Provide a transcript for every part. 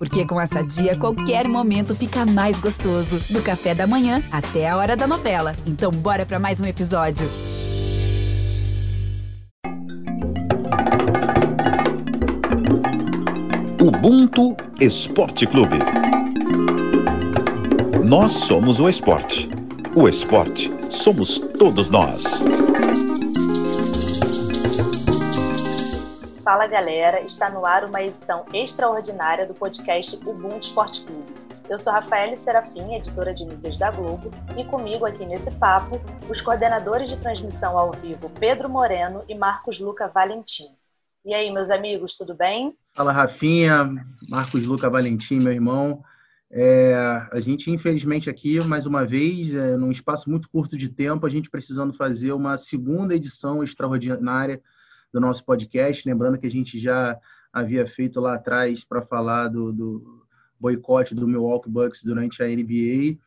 Porque com essa dia, qualquer momento fica mais gostoso. Do café da manhã até a hora da novela. Então, bora para mais um episódio. Ubuntu Esporte Clube. Nós somos o esporte. O esporte somos todos nós. Fala galera, está no ar uma edição extraordinária do podcast Ubuntu Esporte Clube. Eu sou Rafaela Serafim, editora de mídias da Globo, e comigo aqui nesse papo, os coordenadores de transmissão ao vivo Pedro Moreno e Marcos Luca Valentim. E aí, meus amigos, tudo bem? Fala, Rafinha, Marcos Luca Valentim, meu irmão. É, a gente, infelizmente, aqui, mais uma vez, é, num espaço muito curto de tempo, a gente precisando fazer uma segunda edição extraordinária do nosso podcast. Lembrando que a gente já havia feito lá atrás para falar do, do boicote do Milwaukee Bucks durante a NBA.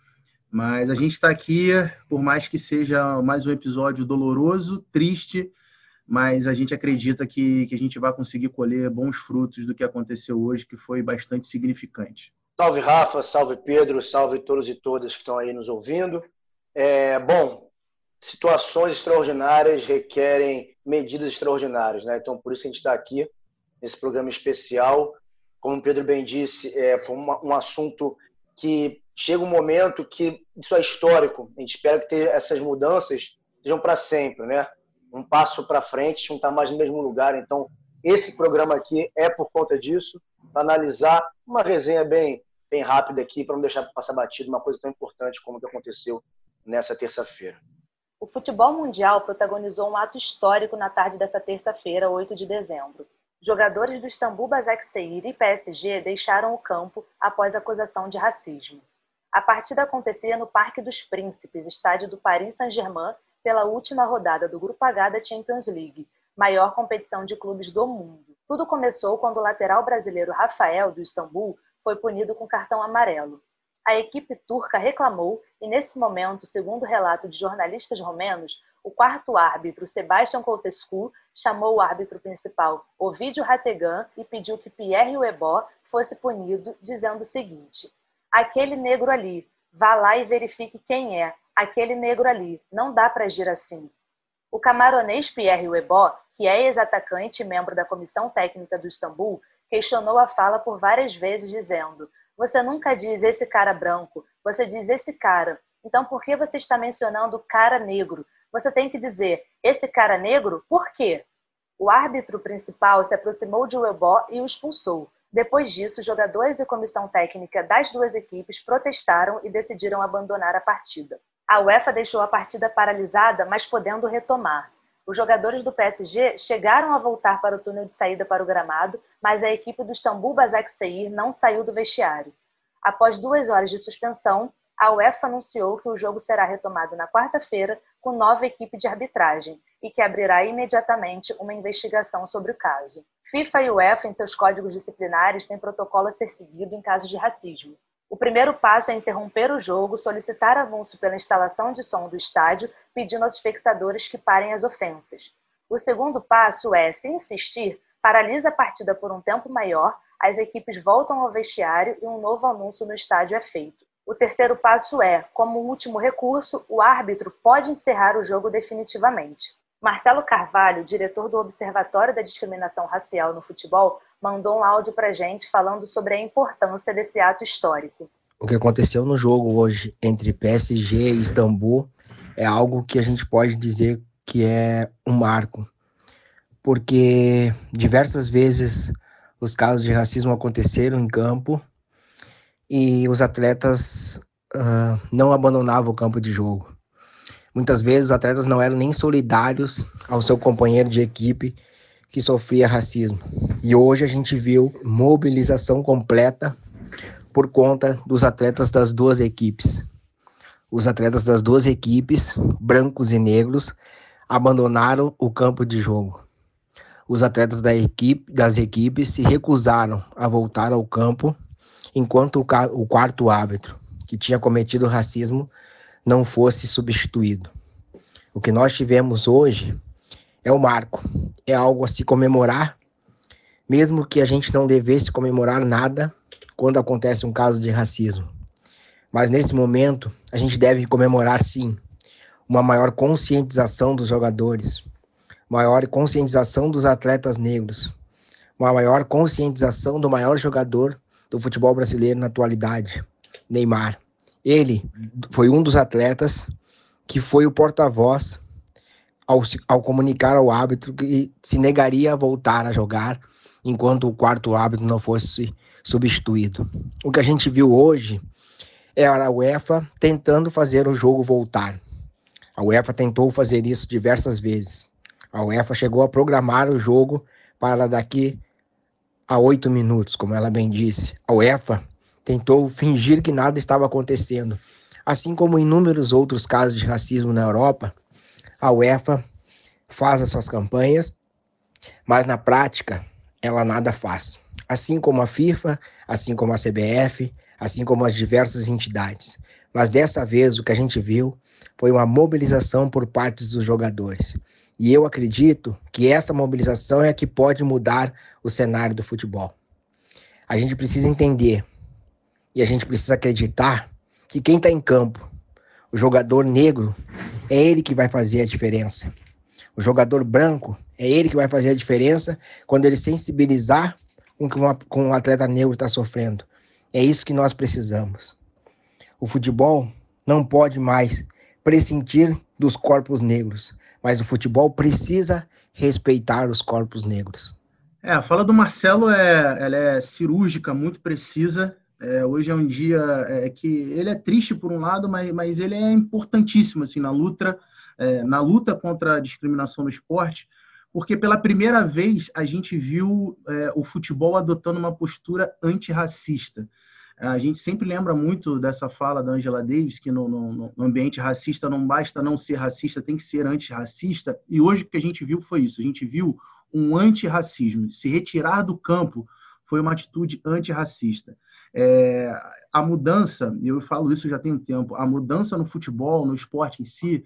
Mas a gente está aqui, por mais que seja mais um episódio doloroso, triste, mas a gente acredita que, que a gente vai conseguir colher bons frutos do que aconteceu hoje, que foi bastante significante. Salve Rafa, salve Pedro, salve todos e todas que estão aí nos ouvindo. É, bom, situações extraordinárias requerem medidas extraordinárias, né? Então, por isso a gente está aqui nesse programa especial. Como o Pedro bem disse, é, foi uma, um assunto que chega um momento que isso é histórico. A gente espera que ter essas mudanças sejam para sempre, né? Um passo para frente, não está mais no mesmo lugar. Então, esse programa aqui é por conta disso, para analisar uma resenha bem, bem rápida aqui, para não deixar passar batido uma coisa tão importante como o que aconteceu nessa terça-feira. O futebol mundial protagonizou um ato histórico na tarde dessa terça-feira, 8 de dezembro. Jogadores do Istambul Basaksehir e PSG deixaram o campo após acusação de racismo. A partida acontecia no Parque dos Príncipes, estádio do Paris Saint-Germain, pela última rodada do Grupo H da Champions League, maior competição de clubes do mundo. Tudo começou quando o lateral brasileiro Rafael, do Istambul, foi punido com cartão amarelo. A equipe turca reclamou e, nesse momento, segundo relato de jornalistas romenos, o quarto árbitro, Sebastian Coltescu, chamou o árbitro principal, Ovidio Rategan, e pediu que Pierre Uebó fosse punido, dizendo o seguinte: aquele negro ali, vá lá e verifique quem é, aquele negro ali, não dá para agir assim. O camaronês Pierre Uebó, que é ex-atacante e membro da comissão técnica do Istambul, questionou a fala por várias vezes, dizendo: você nunca diz esse cara branco, você diz esse cara. Então, por que você está mencionando cara negro? Você tem que dizer esse cara negro, por quê? O árbitro principal se aproximou de Webó e o expulsou. Depois disso, jogadores e comissão técnica das duas equipes protestaram e decidiram abandonar a partida. A UEFA deixou a partida paralisada, mas podendo retomar. Os jogadores do PSG chegaram a voltar para o túnel de saída para o gramado, mas a equipe do Istambul Basaksehir não saiu do vestiário. Após duas horas de suspensão, a UEFA anunciou que o jogo será retomado na quarta-feira com nova equipe de arbitragem e que abrirá imediatamente uma investigação sobre o caso. FIFA e UEFA, em seus códigos disciplinares, têm protocolo a ser seguido em casos de racismo. O primeiro passo é interromper o jogo, solicitar avanço pela instalação de som do estádio, pedindo aos espectadores que parem as ofensas. O segundo passo é, se insistir, paralisa a partida por um tempo maior, as equipes voltam ao vestiário e um novo anúncio no estádio é feito. O terceiro passo é, como último recurso, o árbitro pode encerrar o jogo definitivamente. Marcelo Carvalho, diretor do Observatório da Discriminação Racial no Futebol, mandou um áudio para gente falando sobre a importância desse ato histórico. O que aconteceu no jogo hoje entre PSG e Istambul é algo que a gente pode dizer que é um marco, porque diversas vezes os casos de racismo aconteceram em campo e os atletas uh, não abandonavam o campo de jogo. Muitas vezes os atletas não eram nem solidários ao seu companheiro de equipe que sofria racismo. E hoje a gente viu mobilização completa por conta dos atletas das duas equipes. Os atletas das duas equipes, brancos e negros, abandonaram o campo de jogo. Os atletas da equipe, das equipes se recusaram a voltar ao campo enquanto o, o quarto árbitro, que tinha cometido racismo, não fosse substituído. O que nós tivemos hoje é o marco, é algo a se comemorar, mesmo que a gente não devesse comemorar nada quando acontece um caso de racismo. Mas nesse momento, a gente deve comemorar sim uma maior conscientização dos jogadores, maior conscientização dos atletas negros, uma maior conscientização do maior jogador do futebol brasileiro na atualidade, Neymar. Ele foi um dos atletas que foi o porta-voz ao, ao comunicar ao árbitro que se negaria a voltar a jogar enquanto o quarto árbitro não fosse substituído. O que a gente viu hoje é a UEFA tentando fazer o jogo voltar. A UEFA tentou fazer isso diversas vezes. A UEFA chegou a programar o jogo para daqui a oito minutos, como ela bem disse. A UEFA tentou fingir que nada estava acontecendo. Assim como inúmeros outros casos de racismo na Europa, a UEFA faz as suas campanhas, mas na prática ela nada faz. Assim como a FIFA, assim como a CBF, assim como as diversas entidades. Mas dessa vez o que a gente viu foi uma mobilização por parte dos jogadores. E eu acredito que essa mobilização é a que pode mudar o cenário do futebol. A gente precisa entender e a gente precisa acreditar que quem está em campo, o jogador negro, é ele que vai fazer a diferença. O jogador branco é ele que vai fazer a diferença quando ele sensibilizar com que com um atleta negro está sofrendo. É isso que nós precisamos. O futebol não pode mais prescindir dos corpos negros, mas o futebol precisa respeitar os corpos negros. É, a fala do Marcelo é, ela é cirúrgica, muito precisa. É, hoje é um dia é, que ele é triste por um lado, mas, mas ele é importantíssimo assim na luta, é, na luta contra a discriminação no esporte, porque pela primeira vez a gente viu é, o futebol adotando uma postura antirracista. A gente sempre lembra muito dessa fala da Angela Davis, que no, no, no, ambiente racista não basta não ser racista, tem que ser antirracista. E hoje o que a gente viu foi isso. A gente viu um antirracismo. Se retirar do campo foi uma atitude antirracista. É, a mudança, e eu falo isso já tem um tempo, a mudança no futebol, no esporte em si,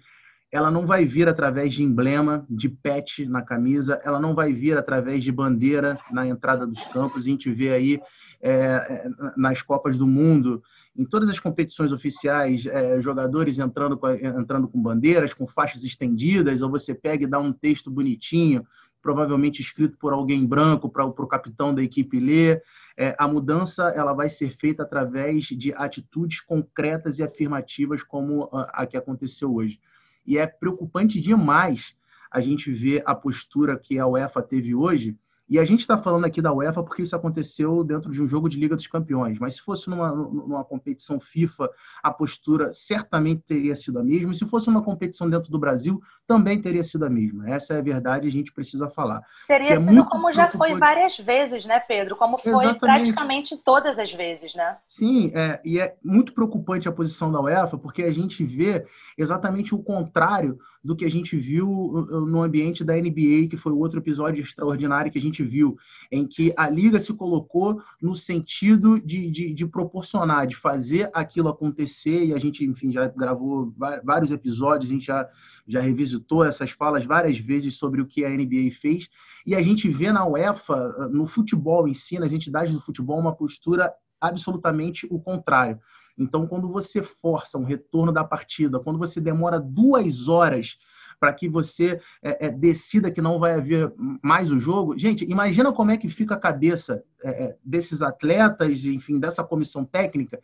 ela não vai vir através de emblema, de pet na camisa, ela não vai vir através de bandeira na entrada dos campos. A gente vê aí é, é, nas Copas do Mundo, em todas as competições oficiais, é, jogadores entrando com, entrando com bandeiras, com faixas estendidas, ou você pega e dá um texto bonitinho, provavelmente escrito por alguém branco para o capitão da equipe ler. É, a mudança ela vai ser feita através de atitudes concretas e afirmativas, como a, a que aconteceu hoje. E é preocupante demais a gente ver a postura que a UEFA teve hoje, e a gente está falando aqui da UEFA porque isso aconteceu dentro de um jogo de Liga dos Campeões. Mas se fosse numa, numa competição FIFA, a postura certamente teria sido a mesma. E se fosse uma competição dentro do Brasil, também teria sido a mesma. Essa é a verdade e a gente precisa falar. Teria é sido como já foi várias vezes, né, Pedro? Como foi Exatamente. praticamente todas as vezes, né? Sim, é, e é muito preocupante a posição da UEFA porque a gente vê exatamente o contrário do que a gente viu uh, uh, no ambiente da NBA, que foi o outro episódio extraordinário que a gente viu, em que a liga se colocou no sentido de, de, de proporcionar, de fazer aquilo acontecer, e a gente, enfim, já gravou vários episódios, a gente já, já revisitou essas falas várias vezes sobre o que a NBA fez, e a gente vê na UEFA, no futebol em si, nas entidades do futebol, uma postura absolutamente o contrário. Então, quando você força um retorno da partida, quando você demora duas horas para que você é, é, decida que não vai haver mais o jogo, gente, imagina como é que fica a cabeça é, é desses atletas, enfim, dessa comissão técnica.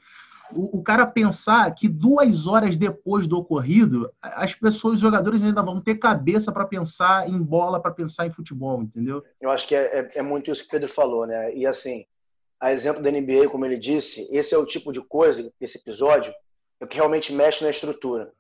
O, cara pensar que duas horas depois do ocorrido, as pessoas, os jogadores ainda vão ter cabeça para pensar em bola, para pensar em futebol, entendeu? Eu acho que é, é, é muito isso que o Pedro falou, né? E assim, a exemplo da NBA, como ele disse, esse é o tipo de coisa, esse episódio, é que realmente mexe na estrutura.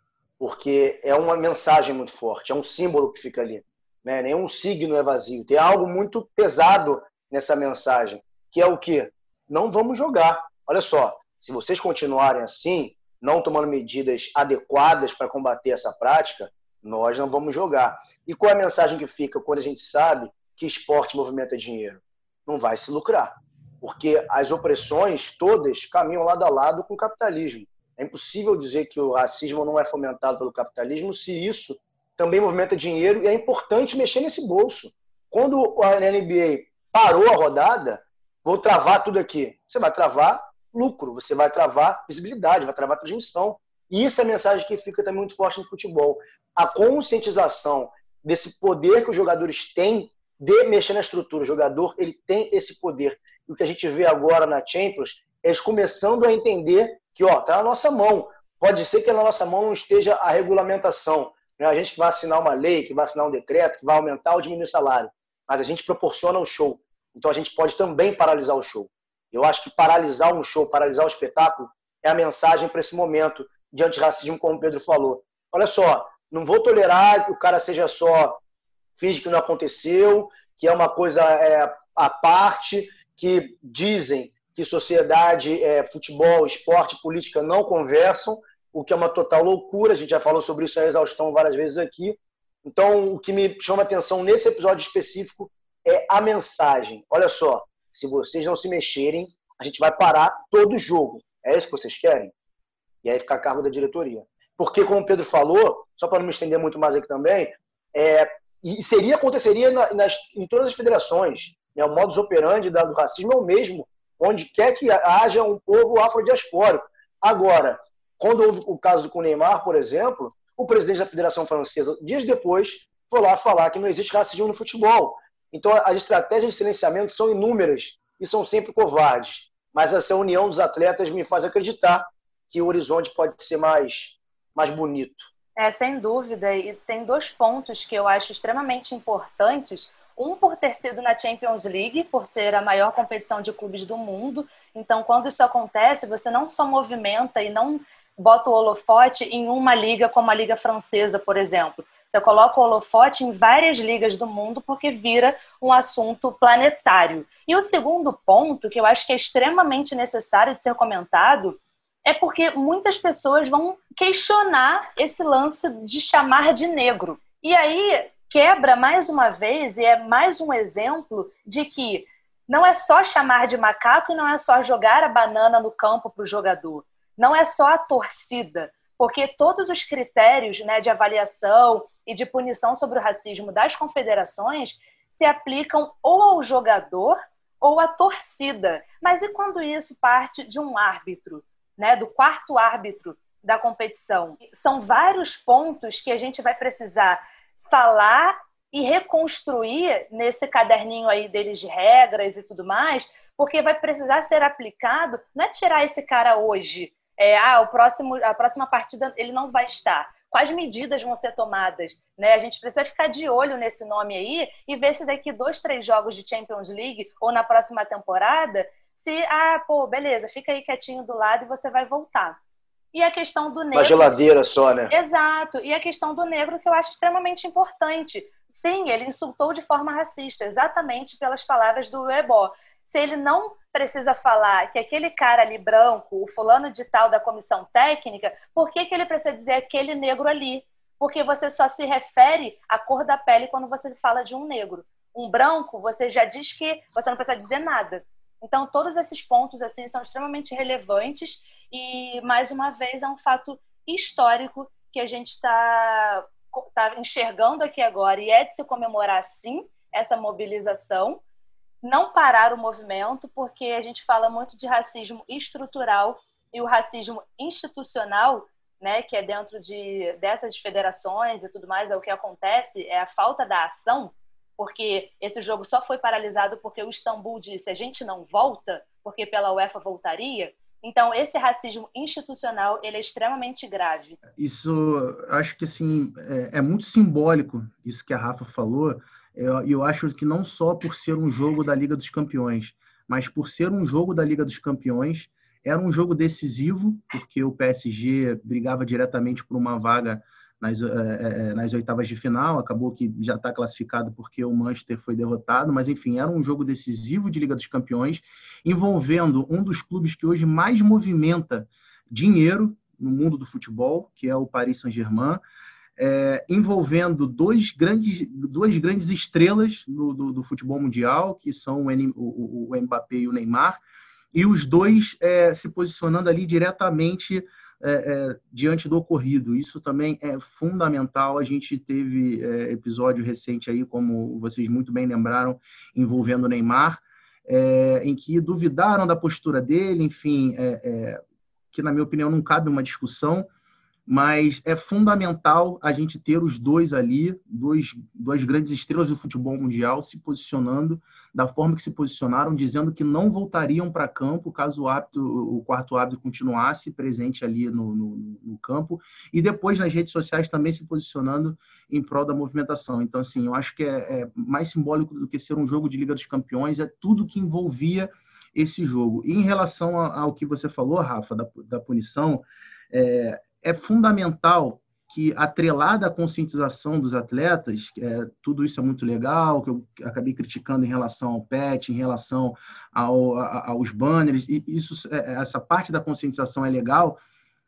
Porque é uma mensagem muito forte, é um símbolo que fica ali. Né? Nenhum signo é vazio. Tem algo muito pesado nessa mensagem, que é o quê? Não vamos jogar. Olha só, se vocês continuarem assim, não tomando medidas adequadas para combater essa prática, nós não vamos jogar. E qual é a mensagem que fica quando a gente sabe que esporte movimenta dinheiro? Não vai se lucrar porque as opressões todas caminham lado a lado com o capitalismo. É impossível dizer que o racismo não é fomentado pelo capitalismo se isso também movimenta dinheiro e é importante mexer nesse bolso. Quando a NBA parou a rodada, vou travar tudo aqui. Você vai travar lucro, você vai travar visibilidade, vai travar transmissão. E isso é a mensagem que fica também muito forte no futebol. A conscientização desse poder que os jogadores têm de mexer na estrutura. O jogador ele tem esse poder. E o que a gente vê agora na Champions é eles começando a entender que ó, tá na nossa mão. Pode ser que na nossa mão não esteja a regulamentação. Né? A gente vai assinar uma lei, que vai assinar um decreto, que vai aumentar ou diminuir o salário. Mas a gente proporciona o show. Então a gente pode também paralisar o show. Eu acho que paralisar um show, paralisar o espetáculo, é a mensagem para esse momento de antirracismo, como o Pedro falou. Olha só, não vou tolerar que o cara seja só finge que não aconteceu, que é uma coisa é, à parte, que dizem que sociedade, é, futebol, esporte, política não conversam, o que é uma total loucura. A gente já falou sobre isso a exaustão várias vezes aqui. Então, o que me chama atenção nesse episódio específico é a mensagem. Olha só, se vocês não se mexerem, a gente vai parar todo o jogo. É isso que vocês querem? E aí fica a cargo da diretoria. Porque, como o Pedro falou, só para não me estender muito mais aqui também, é, e seria, aconteceria nas, em todas as federações. Né? O modus operandi do racismo é o mesmo, onde quer que haja um povo afrodiaspórico. Agora, quando houve o caso com o Neymar, por exemplo, o presidente da Federação Francesa, dias depois, foi lá falar que não existe racismo no futebol. Então, as estratégias de silenciamento são inúmeras e são sempre covardes. Mas essa união dos atletas me faz acreditar que o horizonte pode ser mais, mais bonito. É, sem dúvida. E tem dois pontos que eu acho extremamente importantes. Um por ter sido na Champions League, por ser a maior competição de clubes do mundo. Então, quando isso acontece, você não só movimenta e não bota o holofote em uma liga como a Liga Francesa, por exemplo. Você coloca o holofote em várias ligas do mundo porque vira um assunto planetário. E o segundo ponto, que eu acho que é extremamente necessário de ser comentado, é porque muitas pessoas vão questionar esse lance de chamar de negro. E aí quebra mais uma vez, e é mais um exemplo de que não é só chamar de macaco e não é só jogar a banana no campo para o jogador. Não é só a torcida, porque todos os critérios né, de avaliação e de punição sobre o racismo das confederações se aplicam ou ao jogador ou à torcida. Mas e quando isso parte de um árbitro? né, do quarto árbitro da competição. São vários pontos que a gente vai precisar falar e reconstruir nesse caderninho aí deles de regras e tudo mais, porque vai precisar ser aplicado, não é tirar esse cara hoje, é, ah, o próximo, a próxima partida ele não vai estar. Quais medidas vão ser tomadas? Né? A gente precisa ficar de olho nesse nome aí e ver se daqui dois, três jogos de Champions League ou na próxima temporada se, ah, pô, beleza, fica aí quietinho do lado e você vai voltar. E a questão do negro. Uma geladeira só, né? Exato. E a questão do negro, que eu acho extremamente importante. Sim, ele insultou de forma racista, exatamente pelas palavras do Ebó. Se ele não precisa falar que aquele cara ali branco, o fulano de tal da comissão técnica, por que, que ele precisa dizer aquele negro ali? Porque você só se refere à cor da pele quando você fala de um negro. Um branco, você já diz que você não precisa dizer nada. Então, todos esses pontos assim são extremamente relevantes e, mais uma vez, é um fato histórico que a gente está tá enxergando aqui agora e é de se comemorar, sim, essa mobilização. Não parar o movimento, porque a gente fala muito de racismo estrutural e o racismo institucional, né, que é dentro de dessas federações e tudo mais, é o que acontece, é a falta da ação porque esse jogo só foi paralisado porque o Istambul disse a gente não volta, porque pela UEFA voltaria. Então, esse racismo institucional ele é extremamente grave. Isso, acho que assim, é, é muito simbólico isso que a Rafa falou. E eu, eu acho que não só por ser um jogo da Liga dos Campeões, mas por ser um jogo da Liga dos Campeões, era um jogo decisivo, porque o PSG brigava diretamente por uma vaga nas, é, nas oitavas de final, acabou que já está classificado porque o Manchester foi derrotado, mas enfim, era um jogo decisivo de Liga dos Campeões, envolvendo um dos clubes que hoje mais movimenta dinheiro no mundo do futebol, que é o Paris Saint-Germain, é, envolvendo dois grandes, duas grandes estrelas do, do, do futebol mundial, que são o, o, o, Mbappé e o Neymar, e os dois é, se posicionando ali diretamente é, é, diante do ocorrido. Isso também é fundamental. A gente teve é, episódio recente aí, como vocês muito bem lembraram, envolvendo o Neymar, é, em que duvidaram da postura dele, enfim, é, é, que na minha opinião não cabe uma discussão mas é fundamental a gente ter os dois ali, dois, duas grandes estrelas do futebol mundial se posicionando da forma que se posicionaram, dizendo que não voltariam para campo caso o, o quarto hábito continuasse presente ali no, no, no, campo, e depois nas redes sociais também se posicionando em prol da movimentação. Então, assim, eu acho que é, é mais simbólico do que ser um jogo de Liga dos Campeões, é tudo que envolvia esse jogo. E em relação ao que você falou, Rafa, da, da punição, é, é fundamental que, atrelada à conscientização dos atletas, é, tudo isso é muito legal, que eu acabei criticando em relação ao PET, em relação ao, a, aos banners, e isso, é, essa parte da conscientização é legal,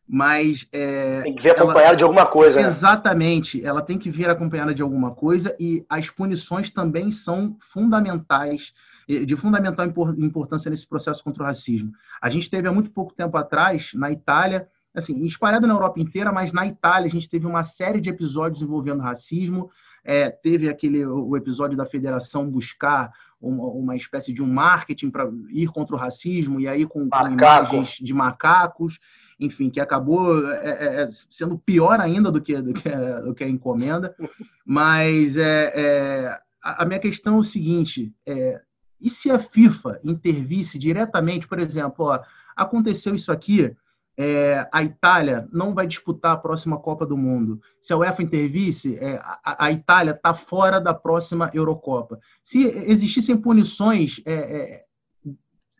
mas... É, tem que vir acompanhada ela, de alguma coisa. Né? Exatamente, ela tem que vir acompanhada de alguma coisa, e as punições também são fundamentais, de fundamental importância nesse processo contra o racismo. A gente teve há muito pouco tempo atrás, na Itália, assim, espalhado na Europa inteira, mas na Itália a gente teve uma série de episódios envolvendo racismo. É, teve aquele o episódio da federação buscar uma, uma espécie de um marketing para ir contra o racismo e aí com, com imagens de macacos, enfim, que acabou é, é, é, sendo pior ainda do que do que, do que a encomenda. Mas é, é a minha questão é o seguinte: é, e se a FIFA intervisse diretamente, por exemplo, ó, aconteceu isso aqui, é, a Itália não vai disputar a próxima Copa do Mundo. Se a UEFA intervisse, é, a, a, Itália está fora da próxima Eurocopa. Se existissem punições é, é,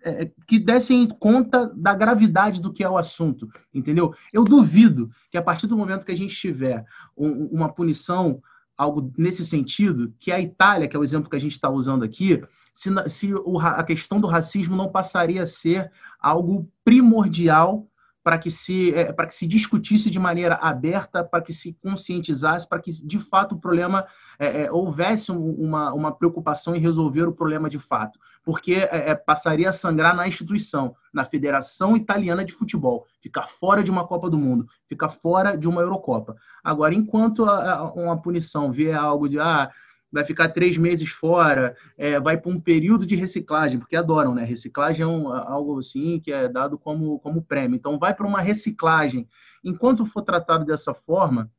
é, que dessem conta da gravidade do que é o assunto, entendeu? Eu duvido que a partir do momento que a gente tiver um, uma punição, algo nesse sentido, que a Itália, que é o exemplo que a gente está usando aqui, se, se o, a questão do racismo não passaria a ser algo primordial para que se é, para que se discutisse de maneira aberta, para que se conscientizasse, para que de fato o problema é, é, houvesse uma, uma preocupação em resolver o problema de fato, porque é, passaria a sangrar na instituição, na Federação Italiana de Futebol, ficar fora de uma Copa do Mundo, ficar fora de uma Eurocopa. Agora, enquanto a, a, uma punição vier algo de ah, vai ficar três meses fora, é, vai para um período de reciclagem, porque adoram, né? Reciclagem é um, algo assim que é dado como, como prêmio. Então, vai para uma reciclagem. Enquanto for tratado dessa forma,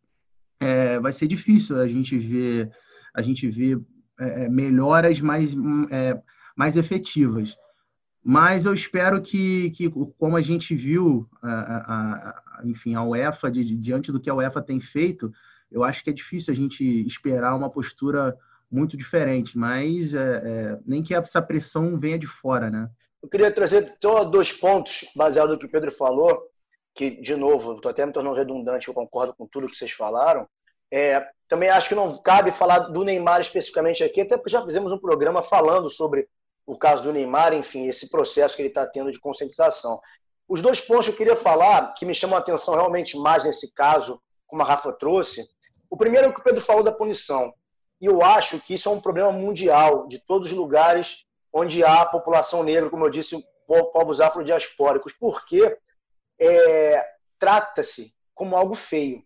é, vai ser difícil a gente ver, a gente ver é, é melhoras mais, é, mais efetivas. Mas eu espero que, que como a gente viu, a, a, a, enfim, a UEFA, de, diante do que a UEFA tem feito, eu acho que é difícil a gente esperar uma postura muito diferente, mas é, é, nem que essa pressão venha de fora, né? Eu queria trazer só dois pontos baseados no que o Pedro falou, que, de novo, estou até me tornando redundante, eu concordo com tudo que vocês falaram. É, também acho que não cabe falar do Neymar especificamente aqui, até porque já fizemos um programa falando sobre o caso do Neymar, enfim, esse processo que ele está tendo de conscientização. Os dois pontos que eu queria falar, que me chamam a atenção realmente mais nesse caso, como a Rafa trouxe, o primeiro é o que o Pedro falou da punição. E eu acho que isso é um problema mundial, de todos os lugares onde há população negra, como eu disse, povos afrodiaspóricos, porque é, trata-se como algo feio.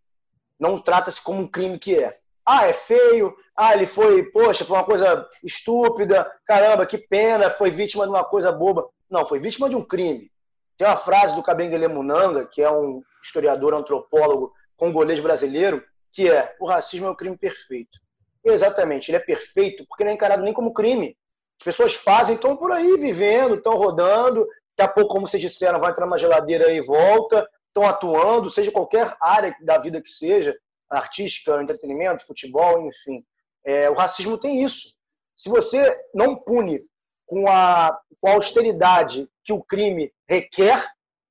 Não trata-se como um crime que é. Ah, é feio. Ah, ele foi, poxa, foi uma coisa estúpida. Caramba, que pena, foi vítima de uma coisa boba. Não, foi vítima de um crime. Tem uma frase do Kabengele Munanga, que é um historiador antropólogo congolês brasileiro, que é o racismo é o crime perfeito. Exatamente, ele é perfeito porque não é encarado nem como crime. As pessoas fazem, estão por aí vivendo, estão rodando, daqui a pouco, como vocês disseram, vai entrar na geladeira e volta, estão atuando, seja qualquer área da vida que seja, artística, entretenimento, futebol, enfim. É, o racismo tem isso. Se você não pune com a, com a austeridade que o crime requer,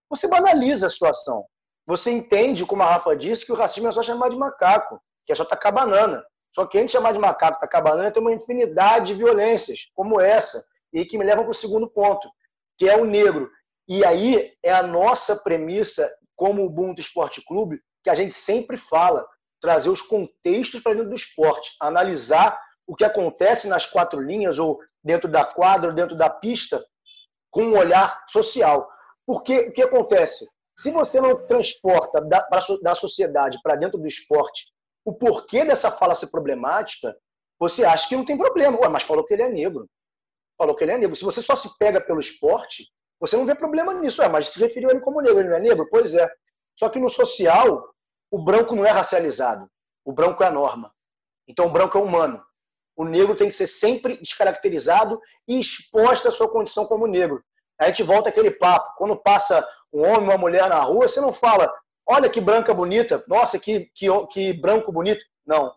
você banaliza a situação. Você entende, como a Rafa disse, que o racismo é só chamar de macaco, que é só tacar banana. Só que antes de chamar de macaco, tacar banana, tem uma infinidade de violências, como essa, e que me levam para o segundo ponto, que é o negro. E aí é a nossa premissa, como Ubuntu Esporte Clube, que a gente sempre fala, trazer os contextos para dentro do esporte, analisar o que acontece nas quatro linhas, ou dentro da quadra, ou dentro da pista, com um olhar social. Porque o que acontece? Se você não transporta da, da sociedade para dentro do esporte o porquê dessa fala ser problemática, você acha que não tem problema. Ué, mas falou que ele é negro. Falou que ele é negro. Se você só se pega pelo esporte, você não vê problema nisso. Ué, mas se referiu a ele como negro, ele não é negro? Pois é. Só que no social, o branco não é racializado. O branco é a norma. Então o branco é humano. O negro tem que ser sempre descaracterizado e exposto à sua condição como negro. A gente volta aquele papo. Quando passa um homem, uma mulher na rua, você não fala, olha que branca bonita, nossa, que, que, que branco bonito. Não.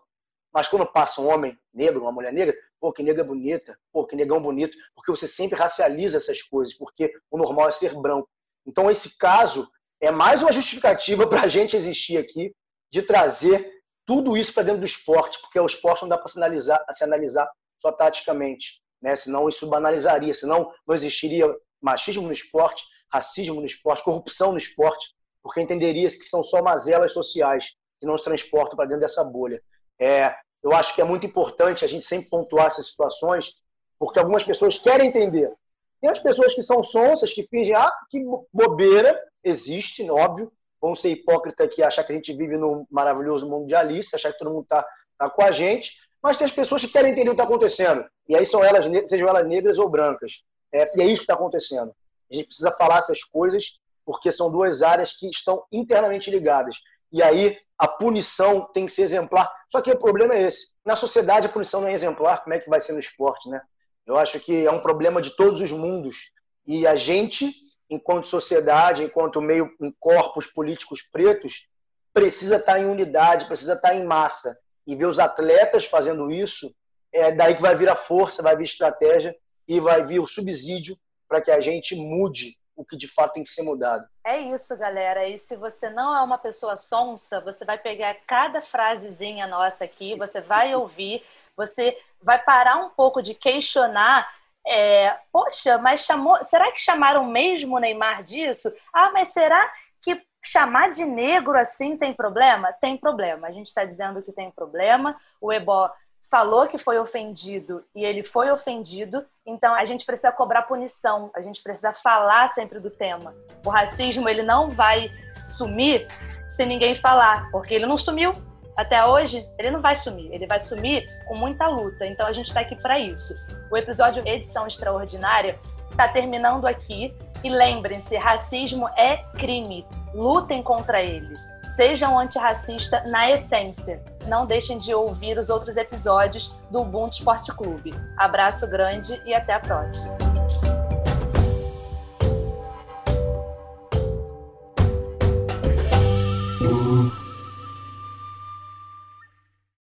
Mas quando passa um homem negro, uma mulher negra, pô, que nega bonita, pô, que negão bonito, porque você sempre racializa essas coisas, porque o normal é ser branco. Então, esse caso é mais uma justificativa para a gente existir aqui, de trazer tudo isso para dentro do esporte, porque o esporte não dá para se analisar, se analisar só taticamente, né? senão isso banalizaria, senão não existiria machismo no esporte, racismo no esporte, corrupção no esporte, porque entenderia que são só mazelas sociais que não se transportam para dentro dessa bolha. É, eu acho que é muito importante a gente sempre pontuar essas situações, porque algumas pessoas querem entender. Tem as pessoas que são sonsas, que fingem, ah, que bobeira, existe, óbvio. Vão ser hipócritas aqui, achar que a gente vive no maravilhoso mundo de Alice, achar que todo mundo está tá com a gente. Mas tem as pessoas que querem entender o que está acontecendo. E aí são elas, sejam elas negras ou brancas. É, e é isso que está acontecendo. A gente precisa falar essas coisas, porque são duas áreas que estão internamente ligadas. E aí a punição tem que ser exemplar. Só que o problema é esse. Na sociedade a punição não é exemplar, como é que vai ser no esporte, né? Eu acho que é um problema de todos os mundos. E a gente, enquanto sociedade, enquanto meio em corpos políticos pretos, precisa estar em unidade, precisa estar em massa. E ver os atletas fazendo isso, é daí que vai vir a força, vai vir estratégia e vai vir o subsídio para que a gente mude o que de fato tem que ser mudado. É isso, galera. E se você não é uma pessoa sonsa, você vai pegar cada frasezinha nossa aqui, você vai ouvir, você vai parar um pouco de questionar. É, Poxa, mas chamou. Será que chamaram mesmo o Neymar disso? Ah, mas será que chamar de negro assim tem problema? Tem problema. A gente está dizendo que tem problema. O Ebó falou que foi ofendido e ele foi ofendido, então a gente precisa cobrar punição, a gente precisa falar sempre do tema. O racismo ele não vai sumir se ninguém falar, porque ele não sumiu até hoje, ele não vai sumir, ele vai sumir com muita luta. Então a gente está aqui para isso. O episódio Edição Extraordinária está terminando aqui e lembrem-se, racismo é crime. Lutem contra ele. Sejam antirracista na essência. Não deixem de ouvir os outros episódios do Ubuntu Esporte Clube. Abraço grande e até a próxima.